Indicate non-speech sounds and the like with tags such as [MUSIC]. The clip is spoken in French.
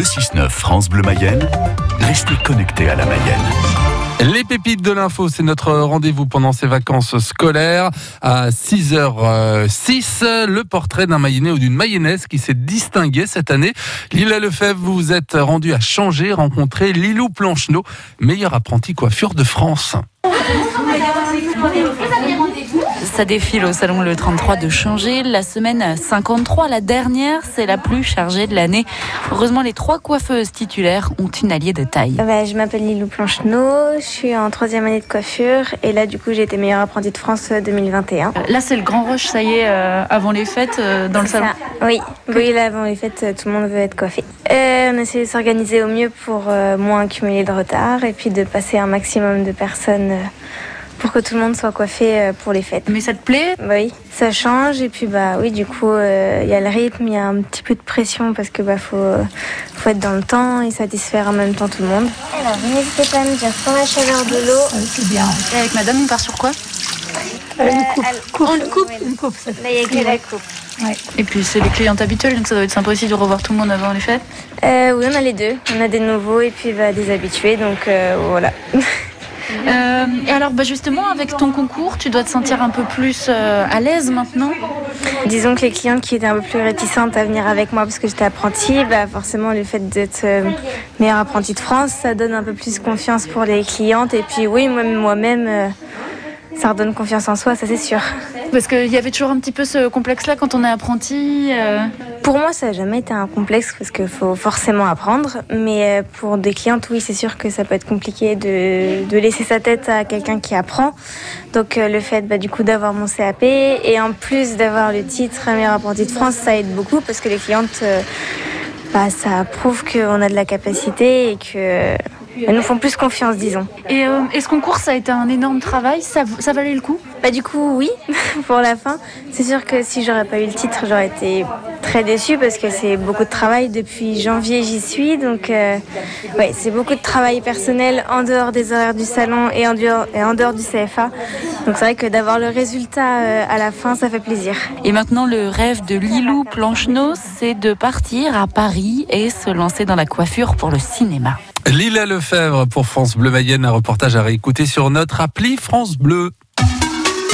Le 6-9 France Bleu Mayenne, restez connectés à la Mayenne. Les pépites de l'info, c'est notre rendez-vous pendant ces vacances scolaires. À 6h06, le portrait d'un Mayennais ou d'une Mayonnaise qui s'est distingué cette année. Lila Lefebvre, vous vous êtes rendu à changer, rencontrer Lilou Plancheneau, meilleur apprenti coiffure de France. Ça défile au salon le 33 de changer. La semaine 53, la dernière, c'est la plus chargée de l'année. Heureusement, les trois coiffeuses titulaires ont une alliée de taille. Bah, je m'appelle Lilou Plancheneau, je suis en troisième année de coiffure et là du coup j'ai été meilleure apprentie de France 2021. Là, c'est le grand rush, ça y est, euh, avant les fêtes, euh, dans le salon. Ça, oui, oui, là avant les fêtes, tout le monde veut être coiffé. Euh, on essaie de s'organiser au mieux pour euh, moins accumuler de retard et puis de passer un maximum de personnes. Euh, pour que tout le monde soit coiffé euh, pour les fêtes. Mais ça te plaît? Bah oui, ça change et puis bah oui, du coup euh, il y a le rythme, il y a un petit peu de pression parce que bah faut, euh, faut être dans le temps et satisfaire en même temps tout le monde. Alors n'hésitez pas à me dire sans la chaleur de l'eau. Et avec madame, on part sur quoi? Une coupe. On le coupe Une coupe. Là il y a que la coupe. Et puis, c'est les clientes habituelles, donc ça doit être sympa aussi de revoir tout le monde avant les fêtes? Euh, oui, on a les deux. On a des nouveaux et puis bah, des habitués, donc euh, voilà. [LAUGHS] Euh, et alors, bah, justement, avec ton concours, tu dois te sentir un peu plus euh, à l'aise maintenant Disons que les clientes qui étaient un peu plus réticentes à venir avec moi parce que j'étais apprentie, bah forcément le fait d'être euh, meilleure apprentie de France, ça donne un peu plus confiance pour les clientes. Et puis oui, moi- moi-même, euh, ça redonne confiance en soi, ça c'est sûr. Parce qu'il y avait toujours un petit peu ce complexe-là quand on est apprenti. euh. Pour moi, ça n'a jamais été un complexe parce qu'il faut forcément apprendre. Mais euh, pour des clientes, oui, c'est sûr que ça peut être compliqué de, de laisser sa tête à quelqu'un qui apprend. Donc euh, le fait bah, du coup d'avoir mon CAP et en plus d'avoir le titre meilleure apprentie de France, ça aide beaucoup parce que les clientes, bah, ça prouve qu'on a de la capacité et que elles nous font plus confiance, disons. Et, euh, et ce concours, ça a été un énorme travail, ça, ça valait le coup? Bah du coup oui [LAUGHS] pour la fin. C'est sûr que si j'aurais pas eu le titre, j'aurais été très déçue parce que c'est beaucoup de travail depuis janvier j'y suis donc euh, ouais c'est beaucoup de travail personnel en dehors des horaires du salon et en dehors, et en dehors du CFA. Donc c'est vrai que d'avoir le résultat euh, à la fin ça fait plaisir. Et maintenant, le rêve de Lilou Plancheneau, c'est de partir à Paris et se lancer dans la coiffure pour le cinéma. Lila Lefebvre pour France Bleu Mayenne, un reportage à réécouter sur notre appli France Bleu.